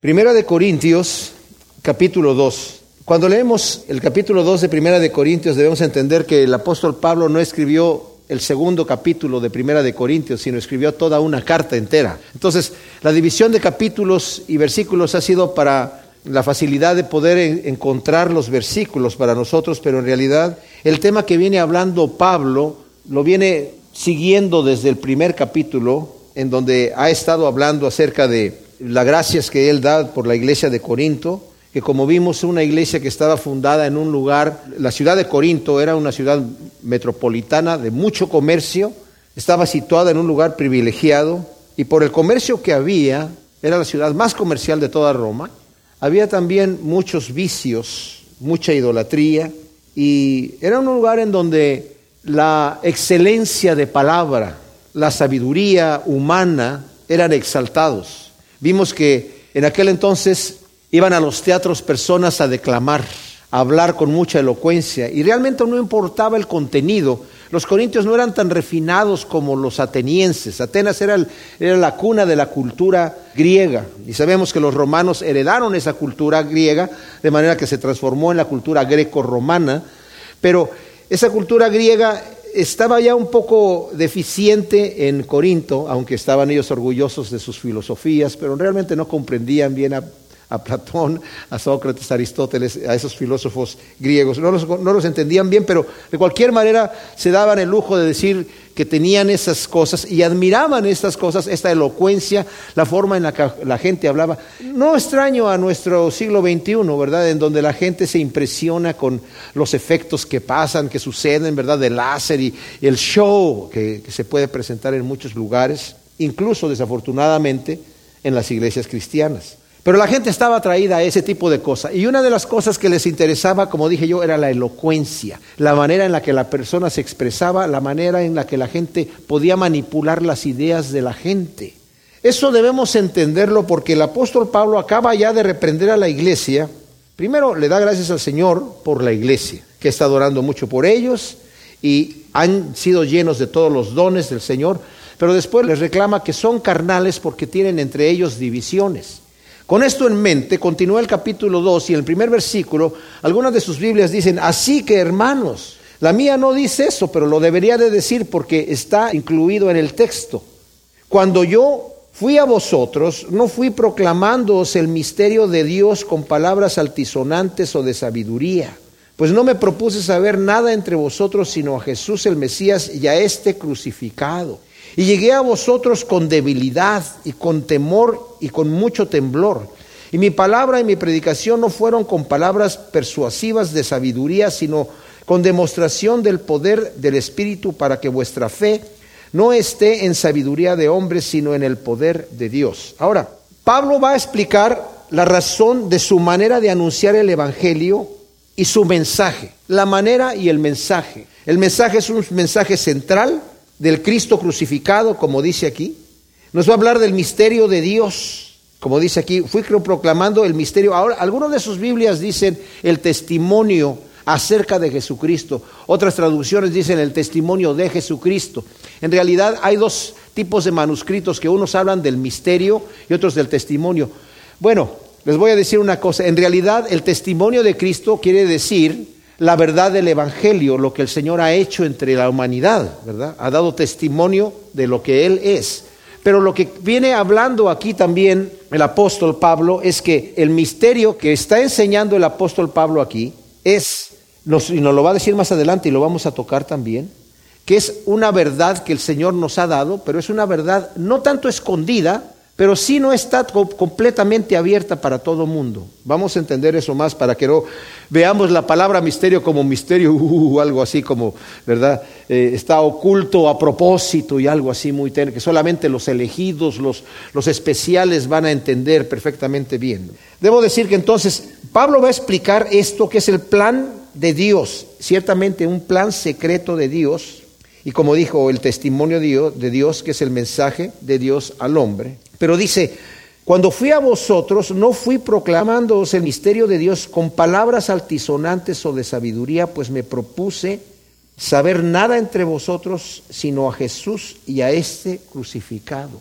Primera de Corintios, capítulo 2. Cuando leemos el capítulo 2 de Primera de Corintios debemos entender que el apóstol Pablo no escribió el segundo capítulo de Primera de Corintios, sino escribió toda una carta entera. Entonces, la división de capítulos y versículos ha sido para la facilidad de poder encontrar los versículos para nosotros, pero en realidad el tema que viene hablando Pablo lo viene siguiendo desde el primer capítulo, en donde ha estado hablando acerca de las gracias que Él da por la iglesia de Corinto, que como vimos una iglesia que estaba fundada en un lugar, la ciudad de Corinto era una ciudad metropolitana de mucho comercio, estaba situada en un lugar privilegiado y por el comercio que había, era la ciudad más comercial de toda Roma, había también muchos vicios, mucha idolatría y era un lugar en donde la excelencia de palabra, la sabiduría humana eran exaltados. Vimos que en aquel entonces iban a los teatros personas a declamar, a hablar con mucha elocuencia y realmente no importaba el contenido. Los corintios no eran tan refinados como los atenienses. Atenas era, era, la cuna de la cultura griega y sabemos que los romanos heredaron esa cultura griega de manera que se transformó en la cultura greco-romana, pero esa cultura griega estaba ya un poco deficiente en Corinto, aunque estaban ellos orgullosos de sus filosofías, pero realmente no comprendían bien a, Platón, a Sócrates, a Aristóteles, a esos filósofos griegos. No los, no los entendían bien, pero de cualquier manera se daban el lujo de decir que tenían esas cosas y admiraban estas cosas, esta elocuencia, la forma en la que la gente hablaba. No extraño a nuestro siglo XXI, ¿verdad? En donde la gente se impresiona con los efectos que pasan, que suceden, ¿verdad? De láser y, el show que se puede presentar en muchos lugares, incluso desafortunadamente en las iglesias cristianas. Pero la gente estaba atraída a ese tipo de cosas. Y una de las cosas que les interesaba, como dije yo, era la elocuencia, la manera en la que la persona se expresaba, la manera en la que la gente podía manipular las ideas de la gente. Eso debemos entenderlo porque el apóstol Pablo acaba ya de reprender a la iglesia. Primero le da gracias al Señor por la iglesia, que está adorando mucho por ellos y han sido llenos de todos los dones del Señor, pero después les reclama que son carnales porque tienen entre ellos divisiones. Con esto en mente, continúa el capítulo 2 y en el primer versículo, algunas de sus Biblias dicen, así que hermanos, la mía no dice eso, pero lo debería de decir porque está incluido en el texto. Cuando yo fui a vosotros, no fui proclamándoos el misterio de Dios con palabras altisonantes o de sabiduría, pues no me propuse saber nada entre vosotros sino a Jesús el Mesías y a este crucificado. Y llegué a vosotros con debilidad y con temor y con mucho temblor. Y mi palabra y mi predicación no fueron con palabras persuasivas de sabiduría, sino con demostración del poder del Espíritu para que vuestra fe no esté en sabiduría de hombres, sino en el poder de Dios. Ahora, Pablo va a explicar la razón de su manera de anunciar el Evangelio y su mensaje, la manera y el mensaje. El mensaje es un mensaje central del Cristo crucificado, como dice aquí. Nos va a hablar del misterio de Dios, como dice aquí. Fui proclamando el misterio. Ahora, algunas de sus Biblias dicen el testimonio acerca de Jesucristo. Otras traducciones dicen el testimonio de Jesucristo. En realidad hay dos tipos de manuscritos que unos hablan del misterio y otros del testimonio. Bueno, les voy a decir una cosa. En realidad el testimonio de Cristo quiere decir la verdad del Evangelio, lo que el Señor ha hecho entre la humanidad, ¿verdad? Ha dado testimonio de lo que Él es. Pero lo que viene hablando aquí también el apóstol Pablo es que el misterio que está enseñando el apóstol Pablo aquí es, y nos lo va a decir más adelante y lo vamos a tocar también, que es una verdad que el Señor nos ha dado, pero es una verdad no tanto escondida, pero sí no está completamente abierta para todo mundo. Vamos a entender eso más para que no veamos la palabra misterio como misterio, uh, algo así como, ¿verdad? Eh, está oculto a propósito y algo así muy tenue, que solamente los elegidos, los, los especiales van a entender perfectamente bien. Debo decir que entonces Pablo va a explicar esto que es el plan de Dios, ciertamente un plan secreto de Dios, y como dijo, el testimonio de Dios, que es el mensaje de Dios al hombre. Pero dice, cuando fui a vosotros, no fui proclamándoos el misterio de Dios con palabras altisonantes o de sabiduría, pues me propuse saber nada entre vosotros sino a Jesús y a este crucificado.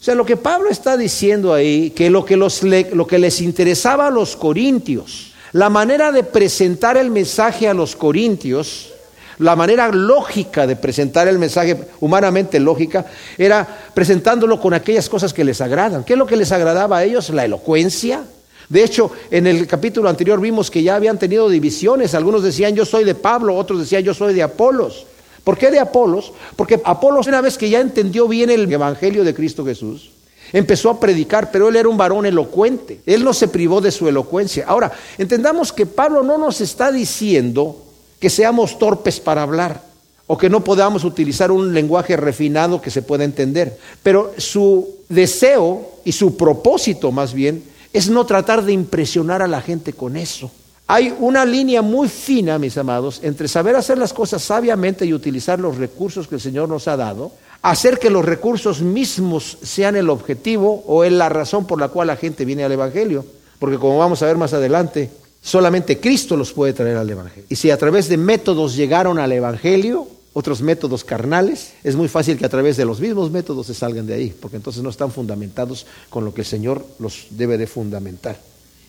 O sea, lo que Pablo está diciendo ahí, que lo que, los, lo que les interesaba a los corintios, la manera de presentar el mensaje a los corintios, la manera lógica de presentar el mensaje, humanamente lógica, era presentándolo con aquellas cosas que les agradan. ¿Qué es lo que les agradaba a ellos? La elocuencia. De hecho, en el capítulo anterior vimos que ya habían tenido divisiones. Algunos decían yo soy de Pablo, otros decían yo soy de Apolos. ¿Por qué de Apolos? Porque Apolos, una vez que ya entendió bien el Evangelio de Cristo Jesús, empezó a predicar, pero él era un varón elocuente. Él no se privó de su elocuencia. Ahora, entendamos que Pablo no nos está diciendo que seamos torpes para hablar o que no podamos utilizar un lenguaje refinado que se pueda entender. Pero su deseo y su propósito más bien es no tratar de impresionar a la gente con eso. Hay una línea muy fina, mis amados, entre saber hacer las cosas sabiamente y utilizar los recursos que el Señor nos ha dado, hacer que los recursos mismos sean el objetivo o la razón por la cual la gente viene al Evangelio. Porque como vamos a ver más adelante, solamente Cristo los puede traer al Evangelio. Y si a través de métodos llegaron al Evangelio, otros métodos carnales, es muy fácil que a través de los mismos métodos se salgan de ahí, porque entonces no están fundamentados con lo que el Señor los debe de fundamentar.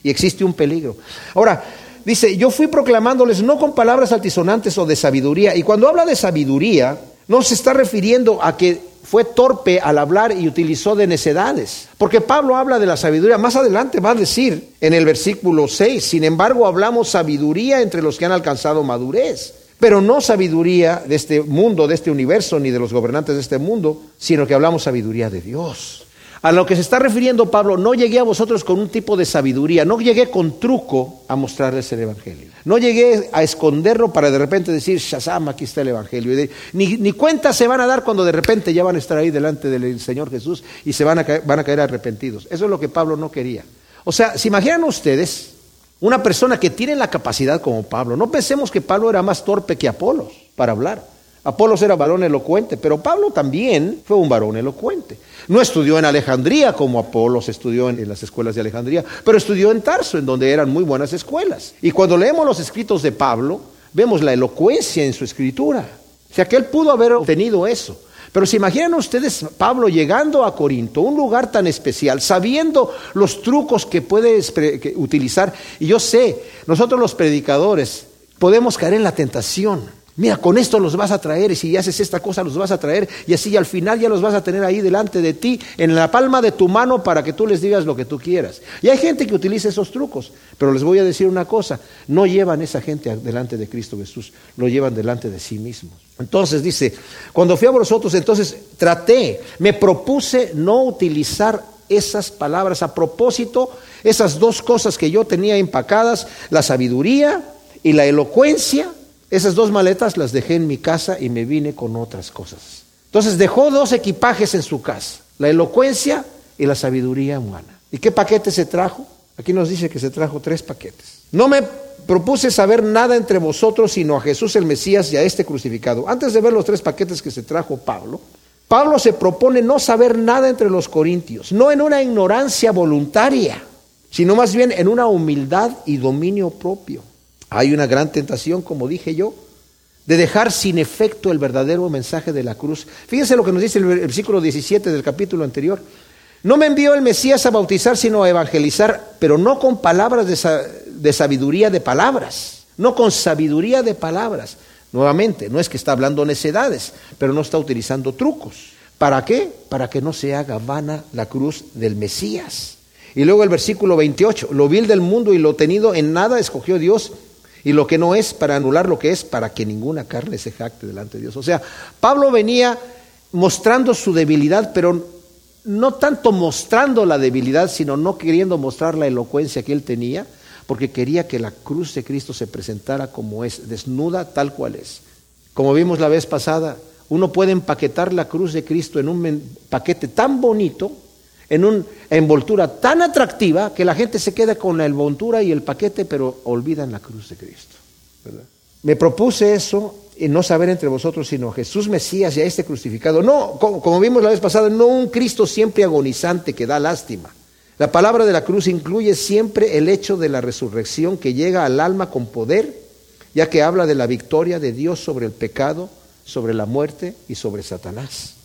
Y existe un peligro. Ahora, dice, yo fui proclamándoles no con palabras altisonantes o de sabiduría. Y cuando habla de sabiduría, no se está refiriendo a que fue torpe al hablar y utilizó de necedades. Porque Pablo habla de la sabiduría. Más adelante va a decir en el versículo 6, sin embargo hablamos sabiduría entre los que han alcanzado madurez. Pero no sabiduría de este mundo, de este universo, ni de los gobernantes de este mundo, sino que hablamos sabiduría de Dios. A lo que se está refiriendo Pablo, no llegué a vosotros con un tipo de sabiduría, no llegué con truco a mostrarles el Evangelio. No llegué a esconderlo para de repente decir, Shazam, aquí está el Evangelio. Ni, ni cuentas se van a dar cuando de repente ya van a estar ahí delante del Señor Jesús y se van a, caer, van a caer arrepentidos. Eso es lo que Pablo no quería. O sea, ¿se imaginan ustedes una persona que tiene la capacidad como Pablo? No pensemos que Pablo era más torpe que Apolos para hablar. Apolos era varón elocuente, pero Pablo también fue un varón elocuente. No estudió en Alejandría como Apolos estudió en, las escuelas de Alejandría, pero estudió en Tarso, en donde eran muy buenas escuelas. Y cuando leemos los escritos de Pablo, vemos la elocuencia en su escritura. O sea que él pudo haber obtenido eso. Pero se imaginan ustedes Pablo llegando a Corinto, un lugar tan especial, sabiendo los trucos que puede utilizar. Y yo sé, nosotros los predicadores podemos caer en la tentación Mira, con esto los vas a traer y si haces esta cosa los vas a traer y así al final ya los vas a tener ahí delante de ti, en la palma de tu mano para que tú les digas lo que tú quieras. Y hay gente que utiliza esos trucos, pero les voy a decir una cosa, no llevan esa gente delante de Cristo Jesús, lo llevan delante de sí mismos. Entonces dice, cuando fui a vosotros, entonces traté, me propuse no utilizar esas palabras a propósito, esas dos cosas que yo tenía empacadas, la sabiduría y la elocuencia esas dos maletas las dejé en mi casa y me vine con otras cosas. Entonces dejó dos equipajes en su casa, la elocuencia y la sabiduría humana. ¿Y qué paquete se trajo? Aquí nos dice que se trajo tres paquetes. No me propuse saber nada entre vosotros sino a Jesús el Mesías y a este crucificado. Antes de ver los tres paquetes que se trajo Pablo, Pablo se propone no saber nada entre los corintios, no en una ignorancia voluntaria, sino más bien en una humildad y dominio propio. Hay una gran tentación, como dije yo, de dejar sin efecto el verdadero mensaje de la cruz. Fíjense lo que nos dice el versículo 17 del capítulo anterior. No me envió el Mesías a bautizar, sino a evangelizar, pero no con palabras de, sabiduría de palabras, no con sabiduría de palabras. Nuevamente, no es que está hablando necedades, pero no está utilizando trucos. ¿Para qué? Para que no se haga vana la cruz del Mesías. Y luego el versículo 28, lo vil del mundo y lo tenido en nada escogió Dios y lo que no es para anular lo que es, para que ninguna carne se jacte delante de Dios. O sea, Pablo venía mostrando su debilidad, pero no tanto mostrando la debilidad, sino no queriendo mostrar la elocuencia que él tenía, porque quería que la cruz de Cristo se presentara como es, desnuda tal cual es. Como vimos la vez pasada, uno puede empaquetar la cruz de Cristo en un paquete tan bonito en una envoltura tan atractiva que la gente se queda con la envoltura y el paquete, pero olvidan la cruz de Cristo. Me propuse eso y no saber entre vosotros sino Jesús Mesías y a este crucificado. No, como, como vimos la vez pasada, no un Cristo siempre agonizante que da lástima. La palabra de la cruz incluye siempre el hecho de la resurrección que llega al alma con poder, ya que habla de la victoria de Dios sobre el pecado, sobre la muerte y sobre Satanás.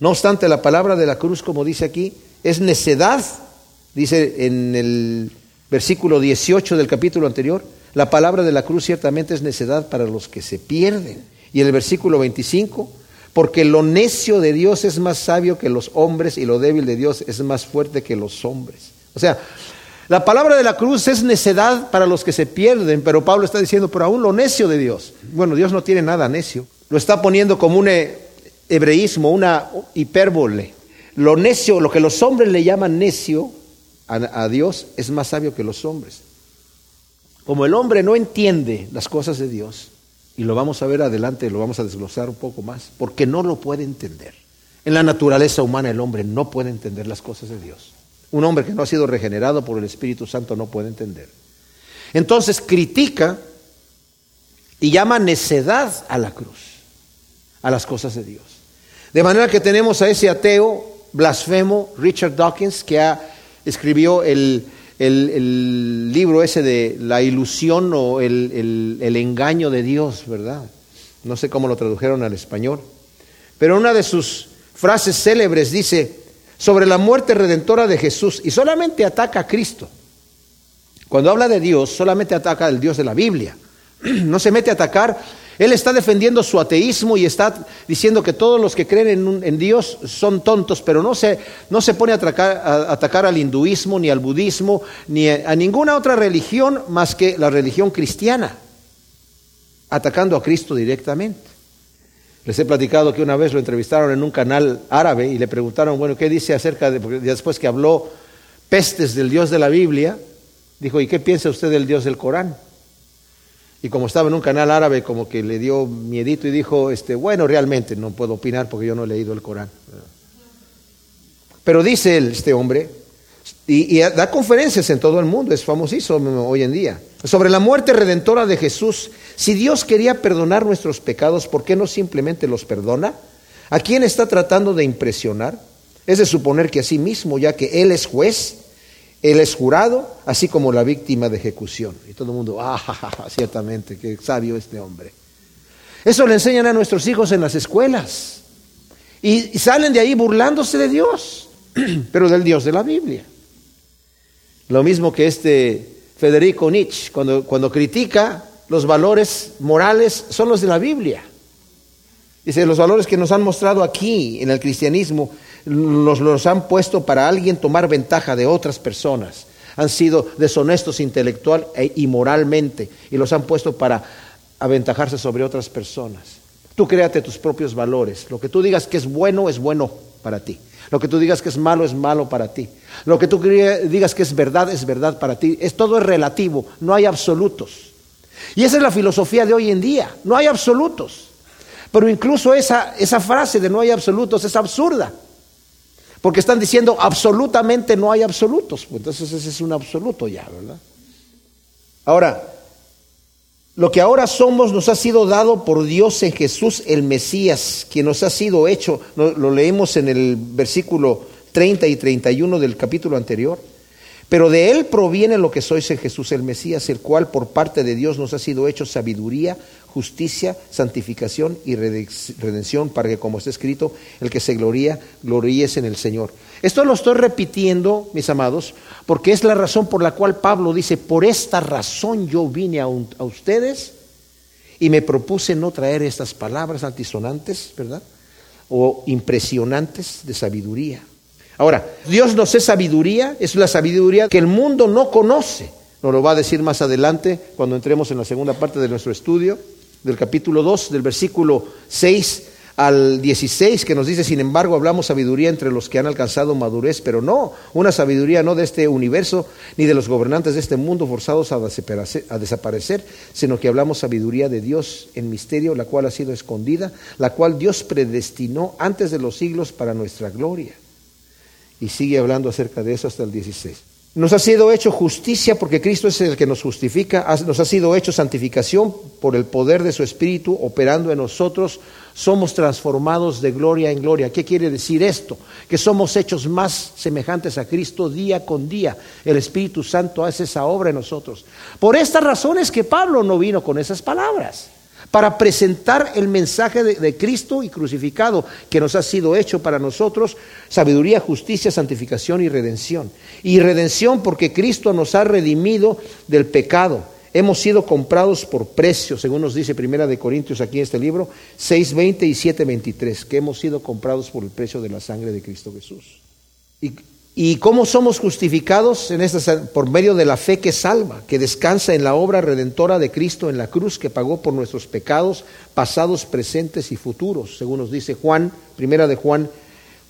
No obstante, la palabra de la cruz, como dice aquí, es necedad, dice en el versículo 18 del capítulo anterior, la palabra de la cruz ciertamente es necedad para los que se pierden. Y en el versículo 25, porque lo necio de Dios es más sabio que los hombres y lo débil de Dios es más fuerte que los hombres. O sea, la palabra de la cruz es necedad para los que se pierden, pero Pablo está diciendo, pero aún lo necio de Dios. Bueno, Dios no tiene nada necio. Lo está poniendo como un hebreísmo, una hipérbole. Lo necio, lo que los hombres le llaman necio a, a Dios, es más sabio que los hombres. Como el hombre no entiende las cosas de Dios, y lo vamos a ver adelante, lo vamos a desglosar un poco más, porque no lo puede entender. En la naturaleza humana el hombre no puede entender las cosas de Dios. Un hombre que no ha sido regenerado por el Espíritu Santo no puede entender. Entonces critica y llama necedad a la cruz, a las cosas de Dios. De manera que tenemos a ese ateo blasfemo, Richard Dawkins, que ha, escribió el, el, libro ese de la ilusión o el, el engaño de Dios, ¿verdad? No sé cómo lo tradujeron al español. Pero una de sus frases célebres dice, sobre la muerte redentora de Jesús, y solamente ataca a Cristo. Cuando habla de Dios, solamente ataca al Dios de la Biblia. No se mete a atacar él está defendiendo su ateísmo y está diciendo que todos los que creen en, Dios son tontos, pero no se, no se pone a atacar, al hinduismo, ni al budismo, ni a, ninguna otra religión más que la religión cristiana, atacando a Cristo directamente. Les he platicado que una vez lo entrevistaron en un canal árabe y le preguntaron, bueno, ¿qué dice acerca de, porque después que habló pestes del Dios de la Biblia, dijo, ¿y qué piensa usted del Dios del Corán? Y como estaba en un canal árabe, como que le dio miedito y dijo, este, bueno, realmente no puedo opinar porque yo no he leído el Corán. Pero dice este hombre, y, y, da conferencias en todo el mundo, es famosísimo hoy en día, sobre la muerte redentora de Jesús. Si Dios quería perdonar nuestros pecados, ¿por qué no simplemente los perdona? ¿A quién está tratando de impresionar? Es de suponer que a sí mismo, ya que Él es juez, él es jurado, así como la víctima de ejecución. Y todo el mundo, ah, ciertamente, qué sabio este hombre. Eso le enseñan a nuestros hijos en las escuelas. Y, salen de ahí burlándose de Dios, pero del Dios de la Biblia. Lo mismo que este Federico Nietzsche, cuando, cuando critica los valores morales, son los de la Biblia. Dice, los valores que nos han mostrado aquí en el cristianismo los, los han puesto para alguien tomar ventaja de otras personas. Han sido deshonestos intelectual e, y moralmente y los han puesto para aventajarse sobre otras personas. Tú créate tus propios valores. Lo que tú digas que es bueno es bueno para ti. Lo que tú digas que es malo es malo para ti. Lo que tú digas que es verdad es verdad para ti. Es todo es relativo, no hay absolutos. Y esa es la filosofía de hoy en día, no hay absolutos. Pero incluso esa, esa frase de no hay absolutos es absurda. Porque están diciendo absolutamente no hay absolutos. Pues entonces ese es un absoluto ya, ¿verdad? Ahora, lo que ahora somos nos ha sido dado por Dios en Jesús el Mesías, quien nos ha sido hecho, lo leemos en el versículo 30 y 31 del capítulo anterior. Pero de él proviene lo que sois en Jesús el Mesías, el cual por parte de Dios nos ha sido hecho sabiduría, justicia, santificación y redención, para que como está escrito, el que se gloría, gloríese en el Señor. Esto lo estoy repitiendo, mis amados, porque es la razón por la cual Pablo dice, por esta razón yo vine a, a ustedes y me propuse no traer estas palabras altisonantes, ¿verdad? O impresionantes de sabiduría Ahora, Dios nos es sabiduría, es la sabiduría que el mundo no conoce. Nos lo va a decir más adelante cuando entremos en la segunda parte de nuestro estudio, del capítulo 2, del versículo 6 al 16, que nos dice, sin embargo, hablamos sabiduría entre los que han alcanzado madurez, pero no, una sabiduría no de este universo, ni de los gobernantes de este mundo forzados a desaparecer, sino que hablamos sabiduría de Dios en misterio, la cual ha sido escondida, la cual Dios predestinó antes de los siglos para nuestra gloria y sigue hablando acerca de eso hasta el 16. Nos ha sido hecho justicia porque Cristo es el que nos justifica, nos ha sido hecho santificación por el poder de su Espíritu operando en nosotros, somos transformados de gloria en gloria. ¿Qué quiere decir esto? Que somos hechos más semejantes a Cristo día con día. El Espíritu Santo hace esa obra en nosotros. Por estas razones que Pablo no vino con esas palabras. Para presentar el mensaje de, Cristo y crucificado que nos ha sido hecho para nosotros, sabiduría, justicia, santificación y redención. Y redención porque Cristo nos ha redimido del pecado. Hemos sido comprados por precio, según nos dice Primera de Corintios aquí en este libro, 6.20 y 7.23, que hemos sido comprados por el precio de la sangre de Cristo Jesús. Y ¿Y cómo somos justificados? En esta, por medio de la fe que salva, que descansa en la obra redentora de Cristo en la cruz, que pagó por nuestros pecados pasados, presentes y futuros, según nos dice Juan, primera de Juan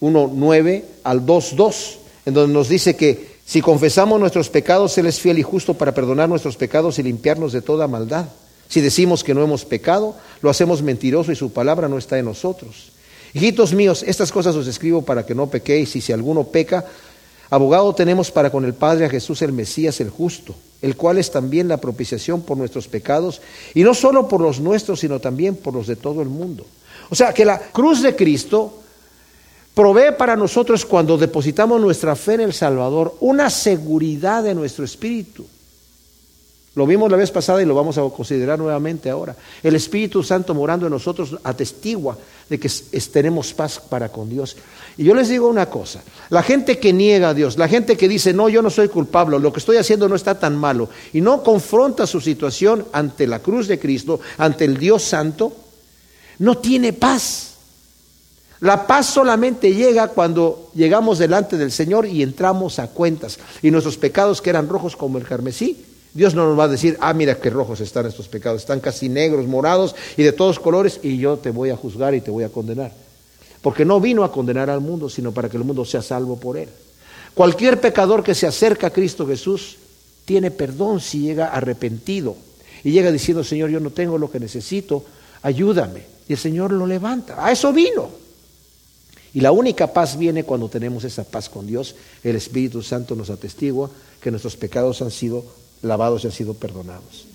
1.9 al 2.2, en donde nos dice que si confesamos nuestros pecados, Él es fiel y justo para perdonar nuestros pecados y limpiarnos de toda maldad. Si decimos que no hemos pecado, lo hacemos mentiroso y su palabra no está en nosotros. Hijitos míos, estas cosas os escribo para que no pequéis, y si alguno peca, Abogado tenemos para con el Padre a Jesús el Mesías el justo, el cual es también la propiciación por nuestros pecados, y no solo por los nuestros, sino también por los de todo el mundo. O sea, que la cruz de Cristo provee para nosotros cuando depositamos nuestra fe en el Salvador una seguridad de nuestro espíritu. Lo vimos la vez pasada y lo vamos a considerar nuevamente ahora. El Espíritu Santo morando en nosotros atestigua de que tenemos paz para con Dios. Y yo les digo una cosa, la gente que niega a Dios, la gente que dice, no, yo no soy culpable, lo que estoy haciendo no está tan malo, y no confronta su situación ante la cruz de Cristo, ante el Dios Santo, no tiene paz. La paz solamente llega cuando llegamos delante del Señor y entramos a cuentas. Y nuestros pecados que eran rojos como el carmesí, Dios no nos va a decir, ah, mira qué rojos están estos pecados, están casi negros, morados y de todos colores, y yo te voy a juzgar y te voy a condenar. Porque no vino a condenar al mundo, sino para que el mundo sea salvo por él. Cualquier pecador que se acerca a Cristo Jesús tiene perdón si llega arrepentido y llega diciendo, Señor, yo no tengo lo que necesito, ayúdame. Y el Señor lo levanta. A eso vino. Y la única paz viene cuando tenemos esa paz con Dios. El Espíritu Santo nos atestigua que nuestros pecados han sido lavados y han sido perdonados.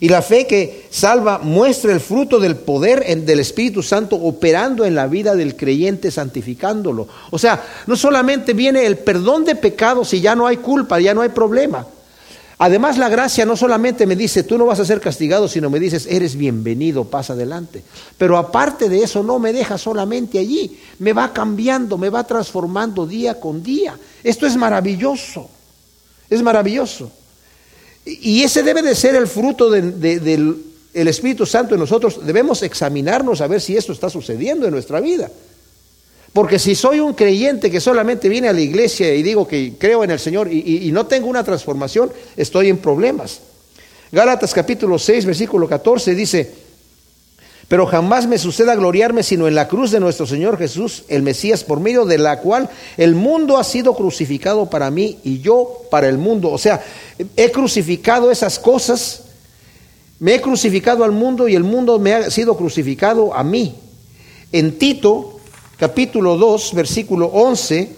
Y la fe que salva muestra el fruto del poder del Espíritu Santo operando en la vida del creyente, santificándolo. O sea, no solamente viene el perdón de pecados y ya no hay culpa, ya no hay problema. Además, la gracia no solamente me dice, tú no vas a ser castigado, sino me dices, eres bienvenido, pasa adelante. Pero aparte de eso, no me deja solamente allí, me va cambiando, me va transformando día con día. Esto es maravilloso, es maravilloso. Y ese debe de ser el fruto del Espíritu Santo en nosotros. Debemos examinarnos a ver si esto está sucediendo en nuestra vida. Porque si soy un creyente que solamente viene a la iglesia y digo que creo en el Señor y, y no tengo una transformación, estoy en problemas. Gálatas capítulo 6, versículo 14 dice, pero jamás me suceda gloriarme sino en la cruz de nuestro Señor Jesús, el Mesías, por medio de la cual el mundo ha sido crucificado para mí y yo para el mundo. O sea, he crucificado esas cosas, me he crucificado al mundo y el mundo me ha sido crucificado a mí. En Tito, capítulo 2, versículo 11,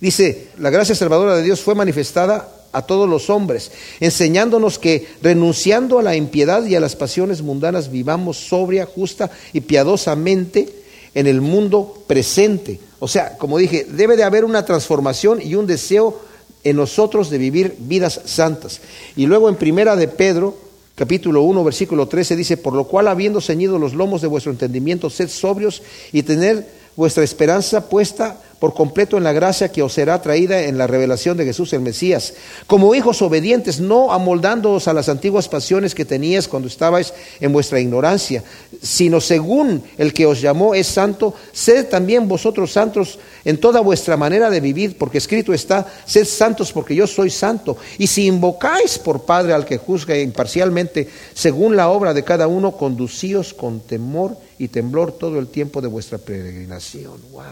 dice, la gracia salvadora de Dios fue manifestada a todos los hombres, enseñándonos que renunciando a la impiedad y a las pasiones mundanas vivamos sobria, justa y piadosamente en el mundo presente. O sea, como dije, debe de haber una transformación y un deseo en nosotros de vivir vidas santas. Y luego en Primera de Pedro, capítulo 1, versículo 13 dice, por lo cual habiendo ceñido los lomos de vuestro entendimiento, sed sobrios y tener vuestra esperanza puesta por completo en la gracia que os será traída en la revelación de Jesús el Mesías. Como hijos obedientes, no amoldándoos a las antiguas pasiones que teníais cuando estabais en vuestra ignorancia, sino según el que os llamó es santo, sed también vosotros santos en toda vuestra manera de vivir, porque escrito está, sed santos porque yo soy santo. Y si invocáis por Padre al que juzga imparcialmente, según la obra de cada uno, conducíos con temor y temblor todo el tiempo de vuestra peregrinación. Wow.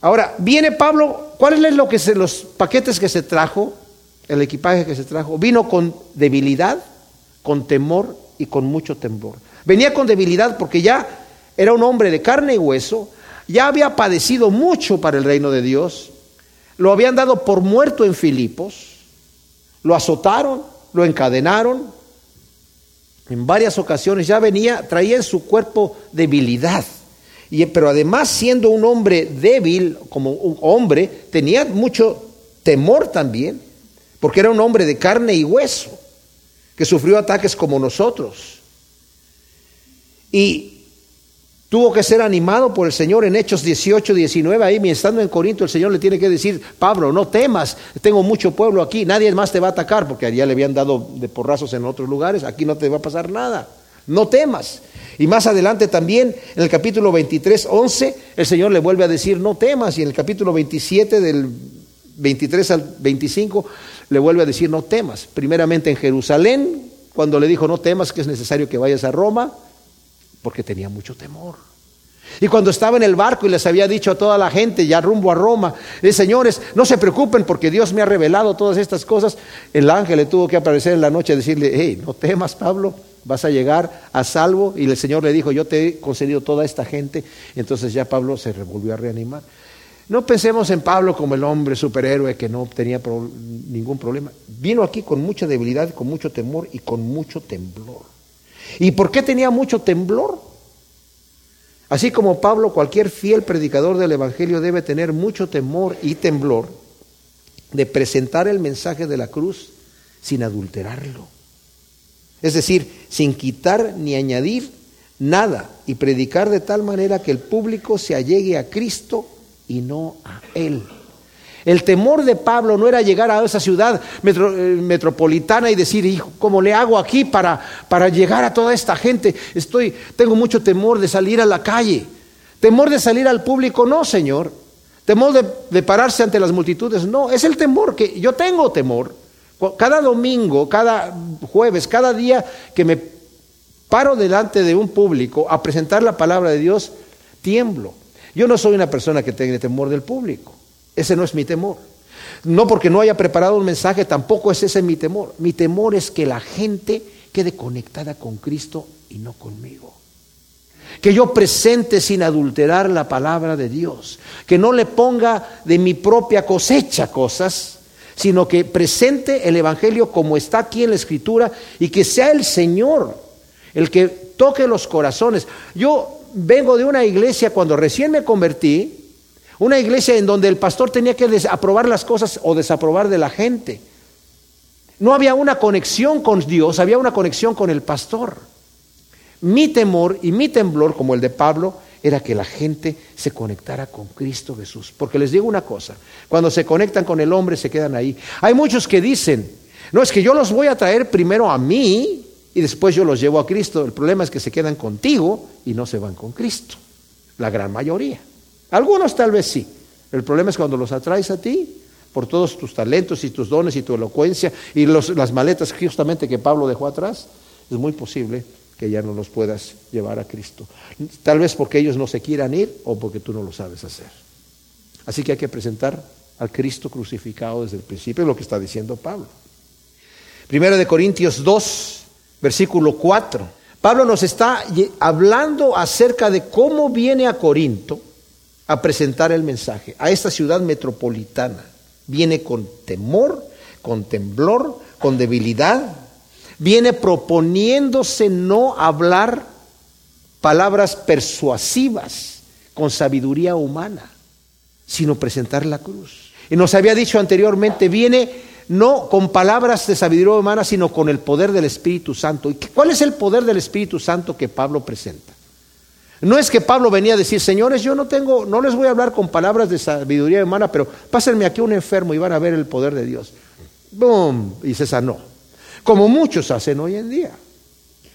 Ahora, viene Pablo, ¿cuál es lo que los paquetes que se trajo, el equipaje que se trajo? Vino con debilidad, con temor y con mucho temor. Venía con debilidad porque ya era un hombre de carne y hueso, ya había padecido mucho para el reino de Dios, lo habían dado por muerto en Filipos, lo azotaron, lo encadenaron, en varias ocasiones ya venía, traía en su cuerpo debilidad pero además siendo un hombre débil, como un hombre, tenía mucho temor también, porque era un hombre de carne y hueso. que sufrió ataques como nosotros. Y tuvo que ser animado por el Señor en Hechos 18, 19. Ahí, estando en Corinto, el Señor le tiene que decir, Pablo, no temas, tengo mucho pueblo aquí, nadie más te va a atacar, porque allá le habían dado de porrazos en otros lugares, aquí no te va a pasar nada, no temas. Y más adelante también, en el capítulo 23, 11, el Señor le vuelve a decir, no temas. Y en el capítulo 27, del 23 al 25, le vuelve a decir, no temas. Primeramente en Jerusalén, cuando le dijo, no temas, que es necesario que vayas a Roma, porque tenía mucho temor. Y cuando estaba en el barco y les había dicho a toda la gente, ya rumbo a Roma, eh, señores, no se preocupen porque Dios me ha revelado todas estas cosas, el ángel le tuvo que aparecer en la noche y decirle, hey, no temas, Pablo, vas a llegar a salvo. Y el Señor le dijo, yo te he concedido toda esta gente. Entonces ya Pablo se volvió a reanimar. No pensemos en Pablo como el hombre superhéroe que no tenía ningún problema. Vino aquí con mucha debilidad, con mucho temor y con mucho temblor. ¿Y por qué tenía mucho temblor? Así como Pablo, cualquier fiel predicador del Evangelio debe tener mucho temor y temblor de presentar el mensaje de la cruz sin adulterarlo. Es decir, sin quitar ni añadir nada y predicar de tal manera que el público se allegue a Cristo y no a Él. El temor de Pablo no era llegar a esa ciudad eh, metropolitana y decir, hijo, ¿cómo le hago aquí para, para llegar a toda esta gente? Estoy, tengo mucho temor de salir a la calle. Temor de salir al público, no, Señor. Temor de, de pararse ante las multitudes, no. Es el temor que yo tengo temor. Cada domingo, cada jueves, cada día que me paro delante de un público a presentar la palabra de Dios, tiemblo. Yo no soy una persona que tenga temor del público. Ese no es mi temor. No porque no haya preparado un mensaje, tampoco es ese mi temor. Mi temor es que la gente quede conectada con Cristo y no conmigo. Que yo presente sin adulterar la palabra de Dios. Que no le ponga de mi propia cosecha cosas sino que presente el Evangelio como está aquí en la Escritura y que sea el Señor el que toque los corazones. Yo vengo de una iglesia cuando recién me convertí, una iglesia en donde el pastor tenía que aprobar las cosas o desaprobar de la gente. No había una conexión con Dios, había una conexión con el pastor. Mi temor y mi temblor, como el de Pablo, era que la gente se conectara con Cristo Jesús. Porque les digo una cosa, cuando se conectan con el hombre se quedan ahí. Hay muchos que dicen, no es que yo los voy a traer primero a mí y después yo los llevo a Cristo. El problema es que se quedan contigo y no se van con Cristo. La gran mayoría. Algunos tal vez sí. El problema es cuando los atraes a ti por todos tus talentos y tus dones y tu elocuencia y las maletas justamente que Pablo dejó atrás. Es muy posible que ya no los puedas llevar a Cristo. Tal vez porque ellos no se quieran ir o porque tú no lo sabes hacer. Así que hay que presentar al Cristo crucificado desde el principio, es lo que está diciendo Pablo. Primero de Corintios 2, versículo 4. Pablo nos está hablando acerca de cómo viene a Corinto a presentar el mensaje, a esta ciudad metropolitana. Viene con temor, con temblor, con debilidad, viene proponiéndose no hablar palabras persuasivas con sabiduría humana, sino presentar la cruz. Y nos había dicho anteriormente, viene no con palabras de sabiduría humana, sino con el poder del Espíritu Santo. ¿Y cuál es el poder del Espíritu Santo que Pablo presenta? No es que Pablo venía a decir, señores, yo no tengo, no les voy a hablar con palabras de sabiduría humana, pero pásenme aquí un enfermo y van a ver el poder de Dios. ¡Bum! Y se sanó como muchos hacen hoy en día,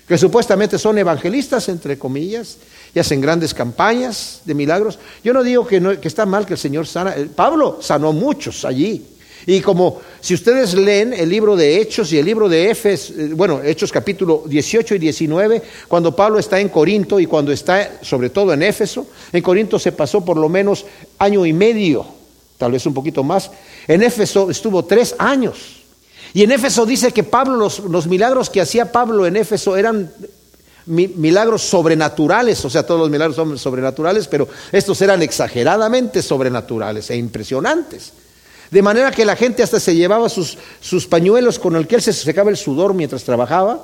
que supuestamente son evangelistas, entre comillas, y hacen grandes campañas de milagros. Yo no digo que, no, está mal que el Señor sana, Pablo sanó muchos allí. Y como si ustedes leen el libro de Hechos y el libro de Efes, eh, bueno, Hechos capítulo 18 y 19, cuando Pablo está en Corinto y cuando está sobre todo en Éfeso, en Corinto se pasó por lo menos año y medio, tal vez un poquito más. En Éfeso estuvo tres años. Y en Éfeso dice que Pablo, los, milagros que hacía Pablo en Éfeso eran milagros sobrenaturales, o sea, todos los milagros son sobrenaturales, pero estos eran exageradamente sobrenaturales e impresionantes. De manera que la gente hasta se llevaba sus, pañuelos con el que él se secaba el sudor mientras trabajaba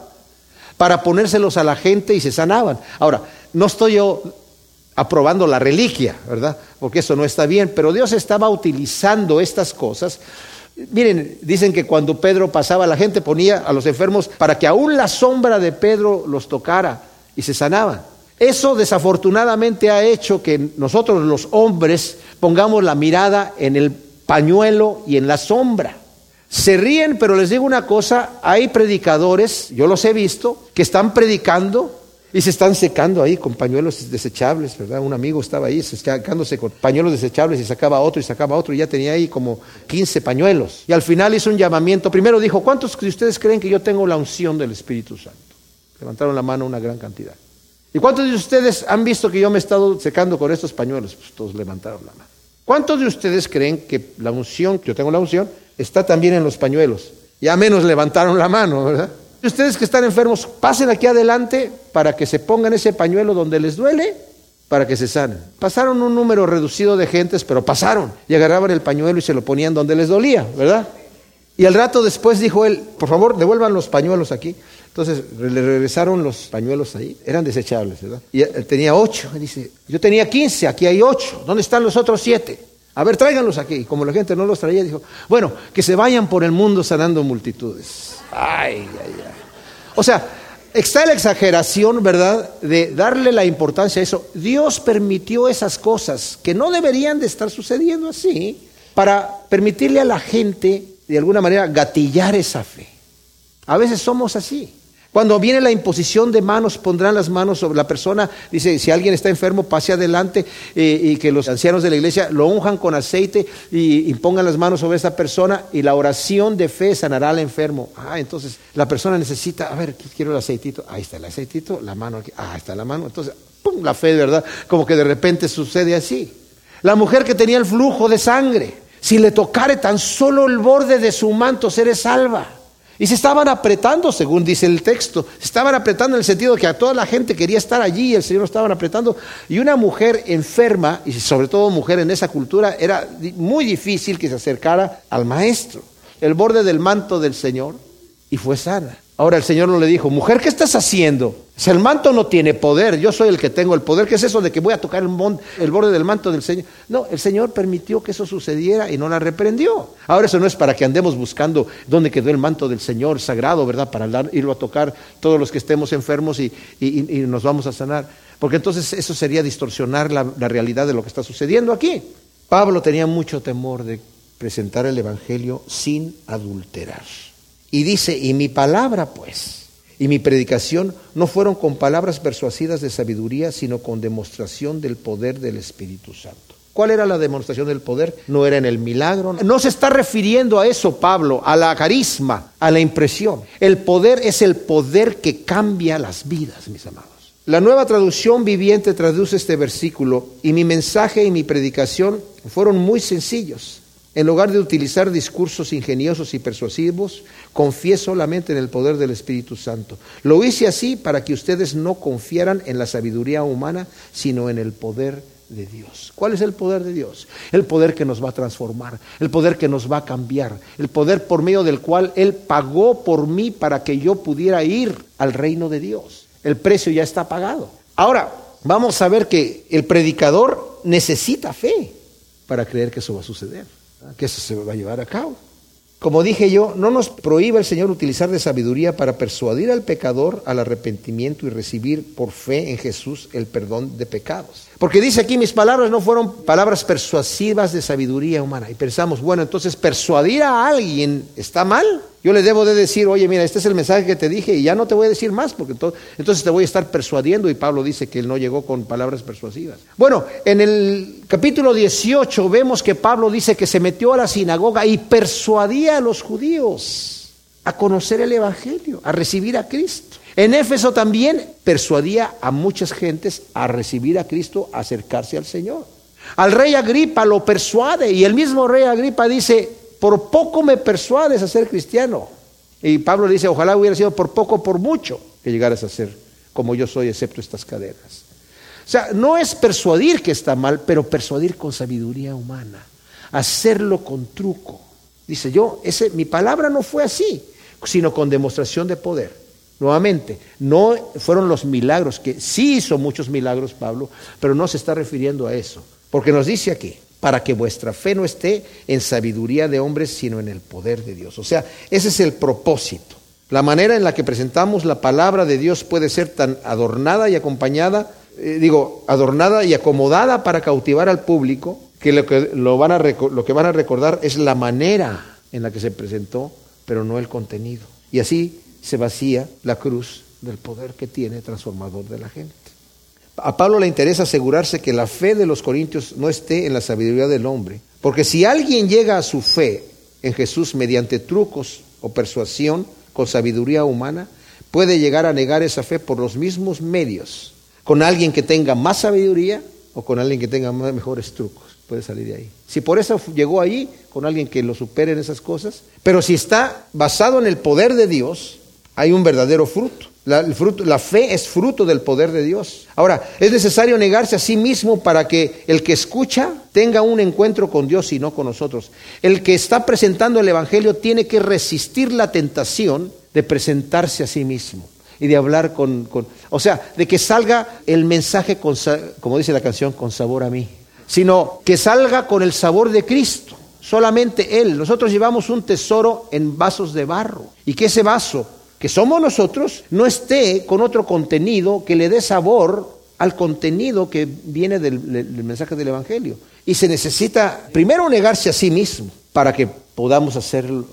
para ponérselos a la gente y se sanaban. Ahora, no estoy yo aprobando la reliquia, ¿verdad? Porque eso no está bien, pero Dios estaba utilizando estas cosas Miren, dicen que cuando Pedro pasaba, la gente ponía a los enfermos para que aún la sombra de Pedro los tocara y se sanaban. Eso desafortunadamente ha hecho que nosotros los hombres pongamos la mirada en el pañuelo y en la sombra. Se ríen, pero les digo una cosa, hay predicadores, yo los he visto, que están predicando y se están secando ahí con pañuelos desechables, ¿verdad? Un amigo estaba ahí secándose con pañuelos desechables y sacaba otro y sacaba otro y ya tenía ahí como 15 pañuelos. Y al final hizo un llamamiento. Primero dijo, ¿cuántos de ustedes creen que yo tengo la unción del Espíritu Santo? Levantaron la mano una gran cantidad. ¿Y cuántos de ustedes han visto que yo me he estado secando con estos pañuelos? Pues todos levantaron la mano. ¿Cuántos de ustedes creen que la unción, yo tengo la unción, está también en los pañuelos? Ya menos levantaron la mano, ¿verdad? Ustedes que están enfermos, pasen aquí adelante para que se pongan ese pañuelo donde les duele, para que se sanen. Pasaron un número reducido de gentes, pero pasaron y agarraban el pañuelo y se lo ponían donde les dolía, ¿verdad? Y al rato después dijo él, por favor, devuelvan los pañuelos aquí. Entonces le regresaron los pañuelos ahí, eran desechables, ¿verdad? Y él tenía ocho, dice, yo tenía quince, aquí hay ocho, ¿dónde están los otros siete? A ver, tráiganlos aquí. Y como la gente no los traía, dijo, bueno, que se vayan por el mundo sanando multitudes. Ay, ay, ay. O sea, está la exageración, ¿verdad?, de darle la importancia a eso. Dios permitió esas cosas que no deberían de estar sucediendo así para permitirle a la gente, de alguna manera, gatillar esa fe. A veces somos así. Cuando viene la imposición de manos, pondrán las manos sobre la persona. Dice, si alguien está enfermo, pase adelante eh, y que los ancianos de la iglesia lo unjan con aceite y, pongan las manos sobre esa persona y la oración de fe sanará al enfermo. Ah, entonces la persona necesita, a ver, quiero el aceitito. Ahí está el aceitito, la mano aquí. Ah, está la mano. Entonces, ¡pum! la fe, ¿verdad? Como que de repente sucede así. La mujer que tenía el flujo de sangre, si le tocare tan solo el borde de su manto, seré salva. Y se estaban apretando, según dice el texto. Se estaban apretando en el sentido de que a toda la gente quería estar allí y el Señor lo estaban apretando. Y una mujer enferma, y sobre todo mujer en esa cultura, era muy difícil que se acercara al maestro. El borde del manto del Señor y fue sana. Ahora el Señor no le dijo, mujer, ¿qué estás haciendo? Si el manto no tiene poder, yo soy el que tengo el poder. ¿Qué es eso de que voy a tocar el, borde del manto del Señor? No, el Señor permitió que eso sucediera y no la reprendió. Ahora eso no es para que andemos buscando dónde quedó el manto del Señor sagrado, ¿verdad? Para irlo a tocar todos los que estemos enfermos y, nos vamos a sanar. Porque entonces eso sería distorsionar la realidad de lo que está sucediendo aquí. Pablo tenía mucho temor de presentar el Evangelio sin adulterar. Y dice, y mi palabra pues, y mi predicación no fueron con palabras persuasivas de sabiduría, sino con demostración del poder del Espíritu Santo. ¿Cuál era la demostración del poder? No era en el milagro. No se está refiriendo a eso Pablo, a la carisma, a la impresión. El poder es el poder que cambia las vidas, mis amados. La nueva traducción viviente traduce este versículo y mi mensaje y mi predicación fueron muy sencillos. En lugar de utilizar discursos ingeniosos y persuasivos, confié solamente en el poder del Espíritu Santo. Lo hice así para que ustedes no confiaran en la sabiduría humana, sino en el poder de Dios. ¿Cuál es el poder de Dios? El poder que nos va a transformar, el poder que nos va a cambiar, el poder por medio del cual Él pagó por mí para que yo pudiera ir al reino de Dios. El precio ya está pagado. Ahora, vamos a ver que el predicador necesita fe para creer que eso va a suceder que eso se va a llevar a cabo. Como dije yo, no nos prohíbe el Señor utilizar de sabiduría para persuadir al pecador al arrepentimiento y recibir por fe en Jesús el perdón de pecados. Porque dice aquí, mis palabras no fueron palabras persuasivas de sabiduría humana. Y pensamos, bueno, entonces persuadir a alguien está mal. Yo le debo de decir, oye, mira, este es el mensaje que te dije y ya no te voy a decir más, porque entonces te voy a estar persuadiendo. Y Pablo dice que él no llegó con palabras persuasivas. Bueno, en el capítulo 18 vemos que Pablo dice que se metió a la sinagoga y persuadía a los judíos a conocer el Evangelio, a recibir a Cristo. En Éfeso también persuadía a muchas gentes a recibir a Cristo, a acercarse al Señor. Al rey Agripa lo persuade y el mismo rey Agripa dice, por poco me persuades a ser cristiano. Y Pablo dice, ojalá hubiera sido por poco, por mucho, que llegaras a ser como yo soy, excepto estas cadenas. O sea, no es persuadir que está mal, pero persuadir con sabiduría humana, hacerlo con truco. Dice yo, ese, mi palabra no fue así, sino con demostración de poder. Nuevamente, no fueron los milagros, que sí hizo muchos milagros Pablo, pero no se está refiriendo a eso. Porque nos dice aquí, para que vuestra fe no esté en sabiduría de hombres, sino en el poder de Dios. O sea, ese es el propósito. La manera en la que presentamos la palabra de Dios puede ser tan adornada y acompañada, eh, digo, adornada y acomodada para cautivar al público, que lo que, lo, van a lo que van a recordar es la manera en la que se presentó, pero no el contenido. Y así se vacía la cruz del poder que tiene transformador de la gente. A Pablo le interesa asegurarse que la fe de los corintios no esté en la sabiduría del hombre, porque si alguien llega a su fe en Jesús mediante trucos o persuasión con sabiduría humana, puede llegar a negar esa fe por los mismos medios, con alguien que tenga más sabiduría o con alguien que tenga mejores trucos. Puede salir de ahí. Si por eso llegó ahí, con alguien que lo supere en esas cosas, pero si está basado en el poder de Dios, hay un verdadero fruto. La, fruto, la fe es fruto del poder de Dios. Ahora, es necesario negarse a sí mismo para que el que escucha tenga un encuentro con Dios y no con nosotros. El que está presentando el Evangelio tiene que resistir la tentación de presentarse a sí mismo y de hablar con, con o sea, de que salga el mensaje, con, como dice la canción, con sabor a mí, sino que salga con el sabor de Cristo solamente Él. Nosotros llevamos un tesoro en vasos de barro y que ese vaso que somos nosotros, no esté con otro contenido que le dé sabor al contenido que viene del, mensaje del Evangelio. Y se necesita primero negarse a sí mismo para que podamos hacerlo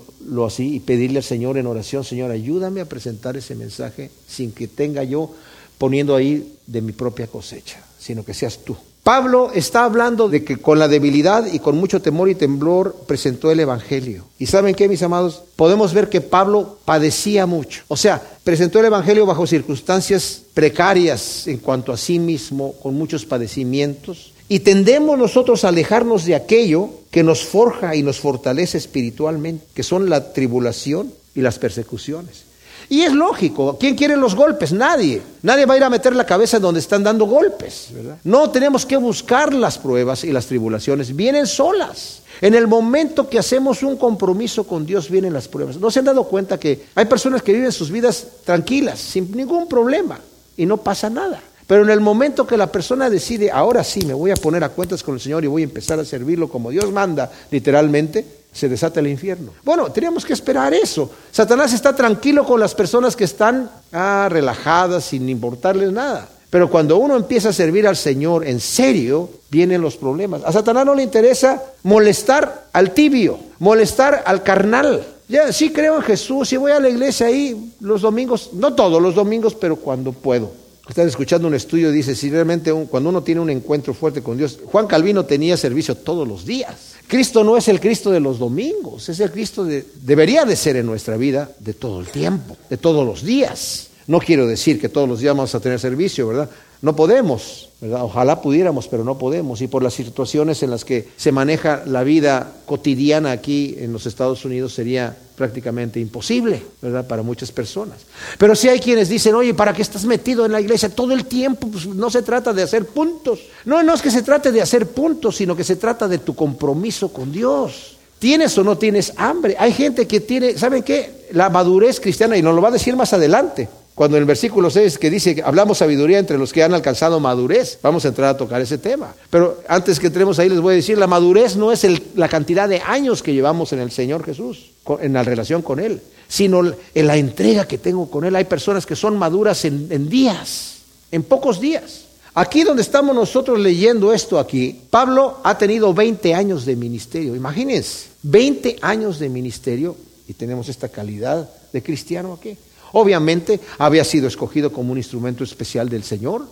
así y pedirle al Señor en oración, Señor, ayúdame a presentar ese mensaje sin que tenga yo poniendo ahí de mi propia cosecha, sino que seas tú. Pablo está hablando de que con la debilidad y con mucho temor y temblor presentó el Evangelio. ¿Y saben qué, mis amados? Podemos ver que Pablo padecía mucho. O sea, presentó el Evangelio bajo circunstancias precarias en cuanto a sí mismo, con muchos padecimientos. Y tendemos nosotros a alejarnos de aquello que nos forja y nos fortalece espiritualmente, que son la tribulación y las persecuciones. Y es lógico, ¿quién quiere los golpes? Nadie. Nadie va a ir a meter la cabeza donde están dando golpes. No tenemos que buscar las pruebas y las tribulaciones, vienen solas. En el momento que hacemos un compromiso con Dios vienen las pruebas. ¿No se han dado cuenta que hay personas que viven sus vidas tranquilas, sin ningún problema, y no pasa nada? Pero en el momento que la persona decide, ahora sí, me voy a poner a cuentas con el Señor y voy a empezar a servirlo como Dios manda, literalmente, se desata el infierno. Bueno, teníamos que esperar eso. Satanás está tranquilo con las personas que están ah, relajadas, sin importarles nada. Pero cuando uno empieza a servir al Señor en serio, vienen los problemas. A Satanás no le interesa molestar al tibio, molestar al carnal. Ya, sí creo en Jesús, y voy a la iglesia ahí los domingos, no todos los domingos, pero cuando puedo. Están escuchando un estudio, dice, si realmente cuando uno tiene un encuentro fuerte con Dios, Juan Calvino tenía servicio todos los días. Cristo no es el Cristo de los domingos, es el Cristo de, debería de ser en nuestra vida de todo el tiempo, de todos los días. No quiero decir que todos los días vamos a tener servicio, ¿verdad? No podemos, ¿verdad? Ojalá pudiéramos, pero no podemos. Y por las situaciones en las que se maneja la vida cotidiana aquí en los Estados Unidos sería prácticamente imposible, ¿verdad? Para muchas personas. Pero si hay quienes dicen, oye, ¿para qué estás metido en la iglesia todo el tiempo? Pues no se trata de hacer puntos. No, no es que se trate de hacer puntos, sino que se trata de tu compromiso con Dios. ¿Tienes o no tienes hambre? Hay gente que tiene, ¿saben qué? La madurez cristiana, y nos lo va a decir más adelante, cuando en el versículo 6 que dice, hablamos sabiduría entre los que han alcanzado madurez, vamos a entrar a tocar ese tema. Pero antes que entremos ahí les voy a decir, la madurez no es la cantidad de años que llevamos en el Señor Jesús, en la relación con Él, sino en la entrega que tengo con Él. Hay personas que son maduras en, en días, en pocos días. Aquí donde estamos nosotros leyendo esto aquí, Pablo ha tenido 20 años de ministerio. Imagínense, 20 años de ministerio y tenemos esta calidad de cristiano aquí. Obviamente había sido escogido como un instrumento especial del Señor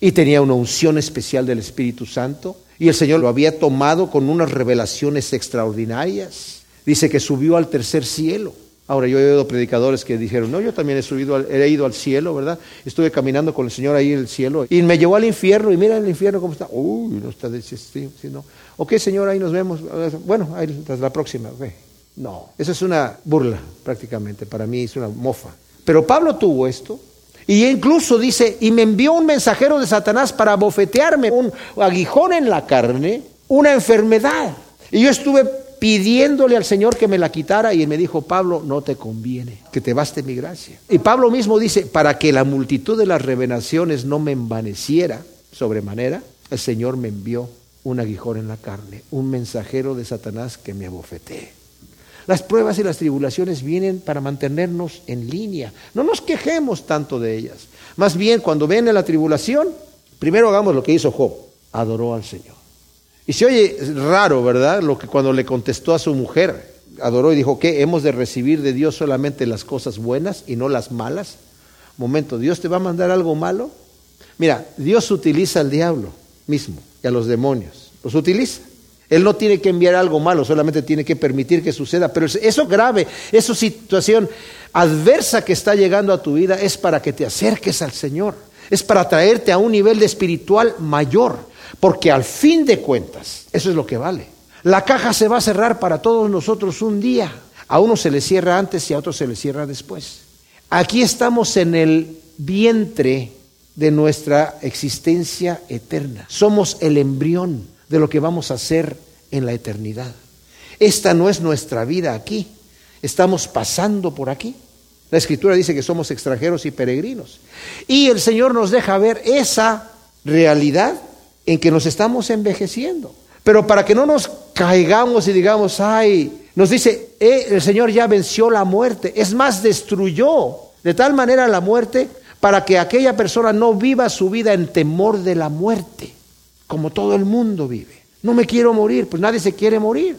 y tenía una unción especial del Espíritu Santo y el Señor lo había tomado con unas revelaciones extraordinarias. Dice que subió al tercer cielo. Ahora yo he oído predicadores que dijeron, no, yo también he, subido he ido al cielo, ¿verdad? Estuve caminando con el Señor ahí en el cielo y me llevó al infierno y mira el infierno cómo está. Uy, no está, no. Ok, Señor, ahí nos vemos. Bueno, ahí, hasta la próxima. No, eso es una burla prácticamente, para mí es una mofa. Pero Pablo tuvo esto. Y incluso dice, y me envió un mensajero de Satanás para bofetearme, un aguijón en la carne, una enfermedad. Y yo estuve pidiéndole al Señor que me la quitara y él me dijo, Pablo, no te conviene, que te baste mi gracia. Y Pablo mismo dice, para que la multitud de las revelaciones no me envaneciera sobremanera, el Señor me envió un aguijón en la carne, un mensajero de Satanás que me abofetee. Las pruebas y las tribulaciones vienen para mantenernos en línea. No nos quejemos tanto de ellas. Más bien, cuando viene la tribulación, primero hagamos lo que hizo Job, adoró al Señor. Y se oye raro, ¿verdad? Lo que cuando le contestó a su mujer, adoró y dijo, ¿qué? ¿Hemos de recibir de Dios solamente las cosas buenas y no las malas? Momento, ¿Dios te va a mandar algo malo? Mira, Dios utiliza al diablo mismo y a los demonios. Los utiliza. Él no tiene que enviar algo malo, solamente tiene que permitir que suceda. Pero eso grave, esa situación adversa que está llegando a tu vida es para que te acerques al Señor. Es para traerte a un nivel de espiritual mayor. Porque al fin de cuentas, eso es lo que vale. La caja se va a cerrar para todos nosotros un día. A uno se le cierra antes y a otro se le cierra después. Aquí estamos en el vientre de nuestra existencia eterna. Somos el embrión de lo que vamos a hacer en la eternidad. Esta no es nuestra vida aquí. Estamos pasando por aquí. La escritura dice que somos extranjeros y peregrinos. Y el Señor nos deja ver esa realidad en que nos estamos envejeciendo. Pero para que no nos caigamos y digamos, ay, nos dice, eh, el Señor ya venció la muerte. Es más, destruyó de tal manera la muerte para que aquella persona no viva su vida en temor de la muerte, como todo el mundo vive. No me quiero morir, pues nadie se quiere morir.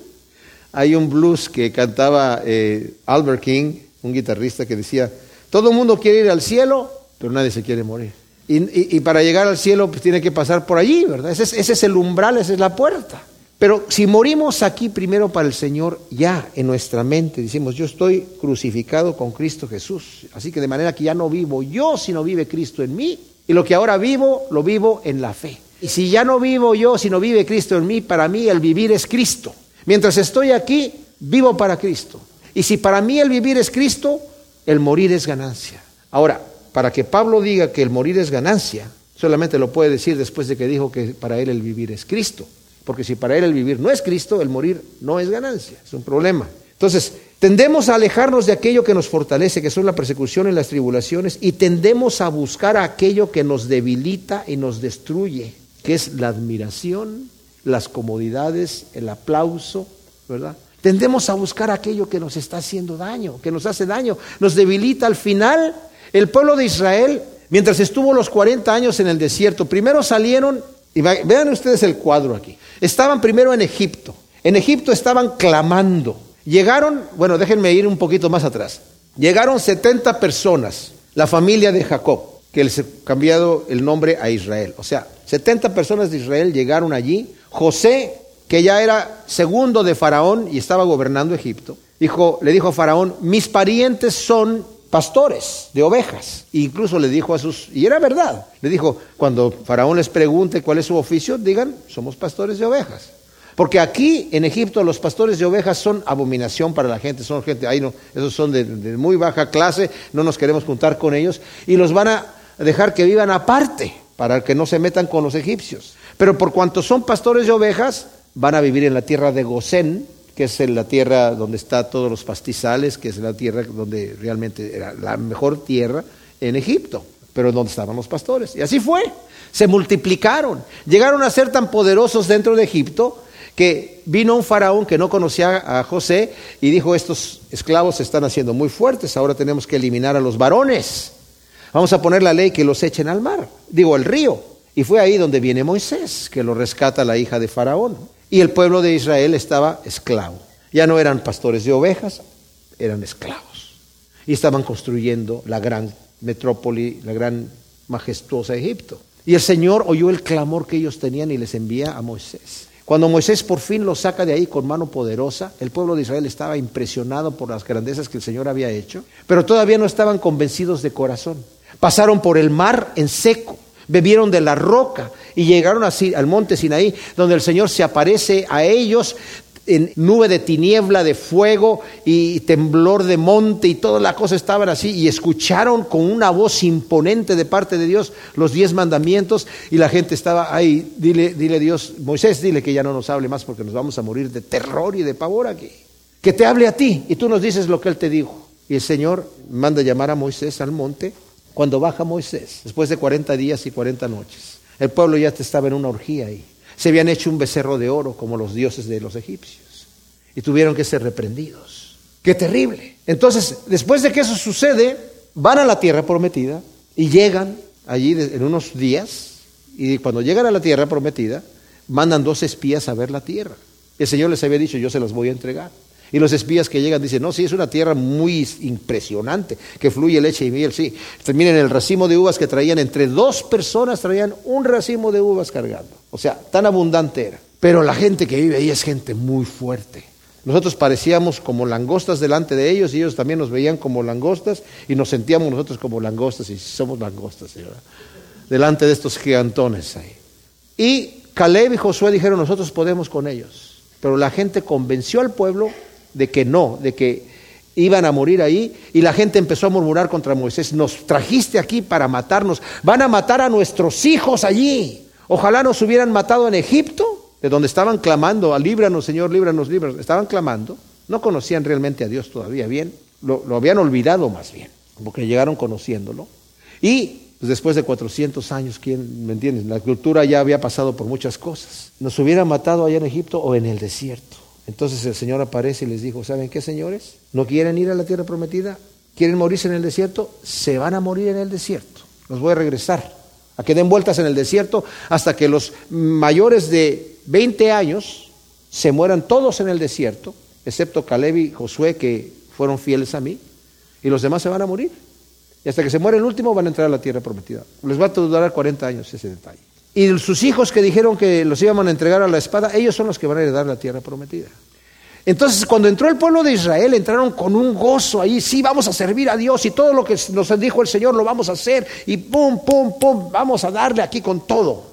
Hay un blues que cantaba eh, Albert King, un guitarrista que decía, todo el mundo quiere ir al cielo, pero nadie se quiere morir. Y, para llegar al cielo pues tiene que pasar por allí, ¿verdad? ese es el umbral, esa es la puerta. Pero si morimos aquí primero para el Señor, ya en nuestra mente decimos, yo estoy crucificado con Cristo Jesús. Así que de manera que ya no vivo yo, sino vive Cristo en mí. Y lo que ahora vivo, lo vivo en la fe. Y si ya no vivo yo, sino vive Cristo en mí, para mí el vivir es Cristo. Mientras estoy aquí, vivo para Cristo. Y si para mí el vivir es Cristo, el morir es ganancia. Ahora, para que Pablo diga que el morir es ganancia, solamente lo puede decir después de que dijo que para él el vivir es Cristo. Porque si para él el vivir no es Cristo, el morir no es ganancia, es un problema. Entonces, tendemos a alejarnos de aquello que nos fortalece, que son la persecución y las tribulaciones, y tendemos a buscar aquello que nos debilita y nos destruye, que es la admiración, las comodidades, el aplauso, ¿verdad? Tendemos a buscar aquello que nos está haciendo daño, que nos hace daño, nos debilita. Al final, el pueblo de Israel, mientras estuvo los 40 años en el desierto, primero salieron, y vean ustedes el cuadro aquí. Estaban primero en Egipto. En Egipto estaban clamando. Llegaron, bueno, déjenme ir un poquito más atrás. Llegaron 70 personas, la familia de Jacob, que les he cambiado el nombre a Israel. O sea, 70 personas de Israel llegaron allí. José, que ya era segundo de Faraón y estaba gobernando Egipto, dijo, le dijo a Faraón, mis parientes son pastores de ovejas. E incluso le dijo a sus, y era verdad, le dijo, cuando Faraón les pregunte cuál es su oficio, digan, somos pastores de ovejas. Porque aquí en Egipto los pastores de ovejas son abominación para la gente, son gente, ahí no, esos son de, de muy baja clase, no nos queremos juntar con ellos, y los van a dejar que vivan aparte, para que no se metan con los egipcios. Pero por cuanto son pastores de ovejas, van a vivir en la tierra de Gosén, que es la tierra donde está todos los pastizales, que es la tierra donde realmente era la mejor tierra en Egipto, pero donde estaban los pastores. Y así fue, se multiplicaron, llegaron a ser tan poderosos dentro de Egipto que vino un faraón que no conocía a José y dijo, estos esclavos se están haciendo muy fuertes, ahora tenemos que eliminar a los varones. Vamos a poner la ley que los echen al mar, digo, al río. Y fue ahí donde viene Moisés, que lo rescata la hija de Faraón. Y el pueblo de Israel estaba esclavo. Ya no eran pastores de ovejas, eran esclavos. Y estaban construyendo la gran metrópoli, la gran majestuosa Egipto. Y el Señor oyó el clamor que ellos tenían y les envía a Moisés. Cuando Moisés por fin los saca de ahí con mano poderosa, el pueblo de Israel estaba impresionado por las grandezas que el Señor había hecho, pero todavía no estaban convencidos de corazón. Pasaron por el mar en seco bebieron de la roca y llegaron así al monte Sinaí, donde el Señor se aparece a ellos en nube de tiniebla, de fuego y temblor de monte y toda la cosa estaban así y escucharon con una voz imponente de parte de Dios los diez mandamientos y la gente estaba ahí, dile, dile Dios, Moisés, dile que ya no nos hable más porque nos vamos a morir de terror y de pavor aquí. Que te hable a ti y tú nos dices lo que él te dijo. Y el Señor manda llamar a Moisés al monte cuando baja Moisés, después de 40 días y 40 noches, el pueblo ya estaba en una orgía ahí. se habían hecho un becerro de oro como los dioses de los egipcios y tuvieron que ser reprendidos. Qué terrible. Entonces, después de que eso sucede, van a la tierra prometida y llegan allí en unos días y cuando llegan a la tierra prometida, mandan dos espías a ver la tierra. El Señor les había dicho, yo se las voy a entregar. Y los espías que llegan dicen, no, sí, es una tierra muy impresionante, que fluye leche y miel, sí. Miren el racimo de uvas que traían, entre dos personas traían un racimo de uvas cargando. O sea, tan abundante era. Pero la gente que vive ahí es gente muy fuerte. Nosotros parecíamos como langostas delante de ellos y ellos también nos veían como langostas y nos sentíamos nosotros como langostas y somos langostas, delante de estos gigantones ahí. Y Caleb y Josué dijeron, nosotros podemos con ellos. Pero la gente convenció al pueblo de que no, de que iban a morir ahí y la gente empezó a murmurar contra Moisés, nos trajiste aquí para matarnos, van a matar a nuestros hijos allí. Ojalá nos hubieran matado en Egipto, de donde estaban clamando, líbranos Señor, líbranos, líbranos, estaban clamando, no conocían realmente a Dios todavía bien, lo, lo habían olvidado más bien, porque llegaron conociéndolo. Y pues, después de 400 años, ¿quién me entiendes? La cultura ya había pasado por muchas cosas. Nos hubieran matado allá en Egipto o en el desierto. Entonces el Señor aparece y les dijo, ¿saben qué, señores? ¿No quieren ir a la tierra prometida? ¿Quieren morirse en el desierto? Se van a morir en el desierto. Los voy a regresar a que den vueltas en el desierto hasta que los mayores de 20 años se mueran todos en el desierto, excepto Caleb y Josué que fueron fieles a mí, y los demás se van a morir. Y hasta que se muere el último van a entrar a la tierra prometida. Les va a durar 40 años ese detalle. Y sus hijos que dijeron que los iban a entregar a la espada, ellos son los que van a heredar la tierra prometida. Entonces, cuando entró el pueblo de Israel, entraron con un gozo ahí, sí, vamos a servir a Dios y todo lo que nos dijo el Señor lo vamos a hacer y pum, pum, pum, vamos a darle aquí con todo.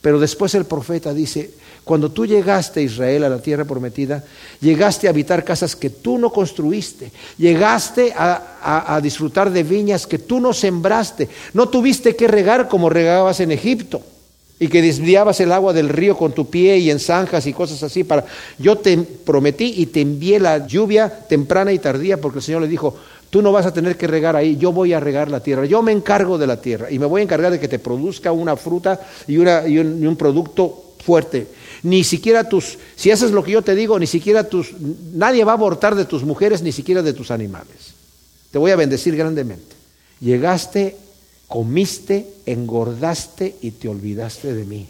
Pero después el profeta dice, cuando tú llegaste, Israel, a la tierra prometida, llegaste a habitar casas que tú no construiste, llegaste a, a disfrutar de viñas que tú no sembraste, no tuviste que regar como regabas en Egipto y que desviabas el agua del río con tu pie y en zanjas y cosas así para yo te prometí y te envié la lluvia temprana y tardía porque el Señor le dijo, tú no vas a tener que regar ahí, yo voy a regar la tierra, yo me encargo de la tierra y me voy a encargar de que te produzca una fruta y, un, un producto fuerte. Ni siquiera tus, si haces lo que yo te digo, ni siquiera tus, nadie va a abortar de tus mujeres, ni siquiera de tus animales. Te voy a bendecir grandemente. Llegaste comiste, engordaste y te olvidaste de mí.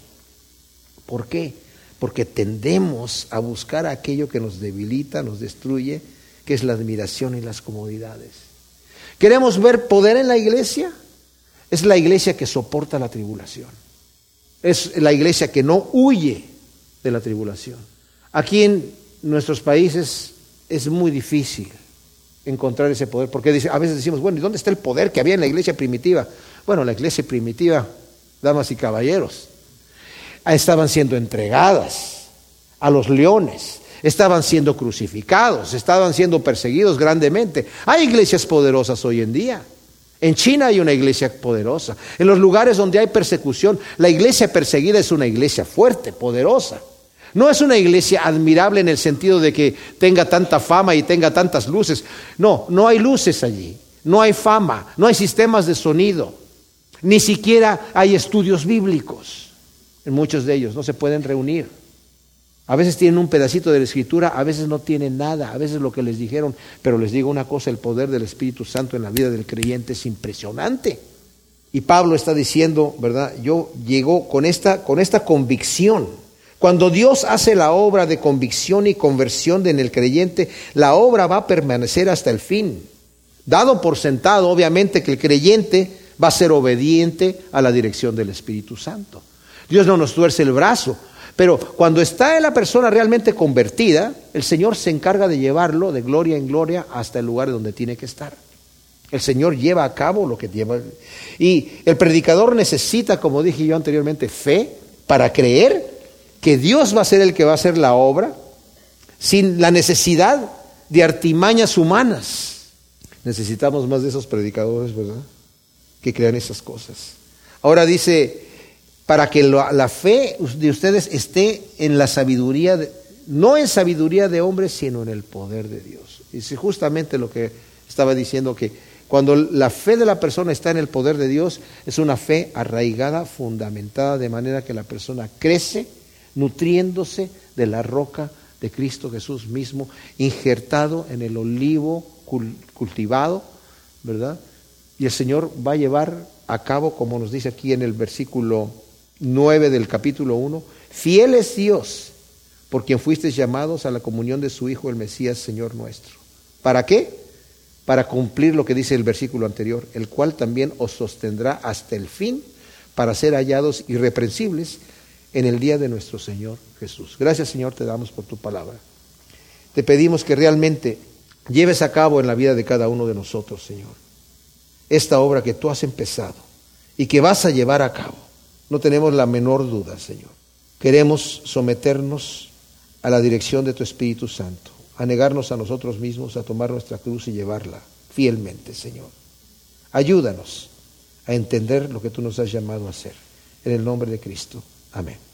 ¿Por qué? Porque tendemos a buscar aquello que nos debilita, nos destruye, que es la admiración y las comodidades. ¿Queremos ver poder en la iglesia? Es la iglesia que soporta la tribulación. Es la iglesia que no huye de la tribulación. Aquí en nuestros países es muy difícil encontrar ese poder. Porque a veces decimos, bueno, ¿y dónde está el poder que había en la iglesia primitiva? Bueno, la iglesia primitiva, damas y caballeros, estaban siendo entregadas a los leones, estaban siendo crucificados, estaban siendo perseguidos grandemente. Hay iglesias poderosas hoy en día. En China hay una iglesia poderosa. En los lugares donde hay persecución, la iglesia perseguida es una iglesia fuerte, poderosa. No es una iglesia admirable en el sentido de que tenga tanta fama y tenga tantas luces. No, no hay luces allí, no hay fama, no hay sistemas de sonido, ni siquiera hay estudios bíblicos. En muchos de ellos no se pueden reunir. A veces tienen un pedacito de la escritura, a veces no tienen nada, a veces lo que les dijeron, pero les digo una cosa, el poder del Espíritu Santo en la vida del creyente es impresionante. Y Pablo está diciendo, ¿verdad? Yo llego con esta, con esta convicción cuando Dios hace la obra de convicción y conversión en el creyente, la obra va a permanecer hasta el fin. Dado por sentado, obviamente, que el creyente va a ser obediente a la dirección del Espíritu Santo. Dios no nos tuerce el brazo, pero cuando está en la persona realmente convertida, el Señor se encarga de llevarlo de gloria en gloria hasta el lugar donde tiene que estar. El Señor lleva a cabo lo que lleva. Y el predicador necesita, como dije yo anteriormente, fe para creer que Dios va a ser el que va a hacer la obra sin la necesidad de artimañas humanas. Necesitamos más de esos predicadores, ¿verdad? Que crean esas cosas. Ahora dice, para que la fe de ustedes esté en la sabiduría, no en sabiduría de hombres, sino en el poder de Dios. Y es justamente lo que estaba diciendo, que cuando la fe de la persona está en el poder de Dios, es una fe arraigada, fundamentada, de manera que la persona crece nutriéndose de la roca de Cristo Jesús mismo, injertado en el olivo cultivado, ¿verdad? Y el Señor va a llevar a cabo, como nos dice aquí en el versículo 9 del capítulo 1, fiel es Dios, por quien fuisteis llamados a la comunión de su Hijo, el Mesías, Señor nuestro. ¿Para qué? Para cumplir lo que dice el versículo anterior, el cual también os sostendrá hasta el fin para ser hallados irreprensibles en el día de nuestro Señor Jesús. Gracias Señor, te damos por tu palabra. Te pedimos que realmente lleves a cabo en la vida de cada uno de nosotros, Señor, esta obra que tú has empezado y que vas a llevar a cabo. No tenemos la menor duda, Señor. Queremos someternos a la dirección de tu Espíritu Santo, a negarnos a nosotros mismos, a tomar nuestra cruz y llevarla fielmente, Señor. Ayúdanos a entender lo que tú nos has llamado a hacer. En el nombre de Cristo. Amén.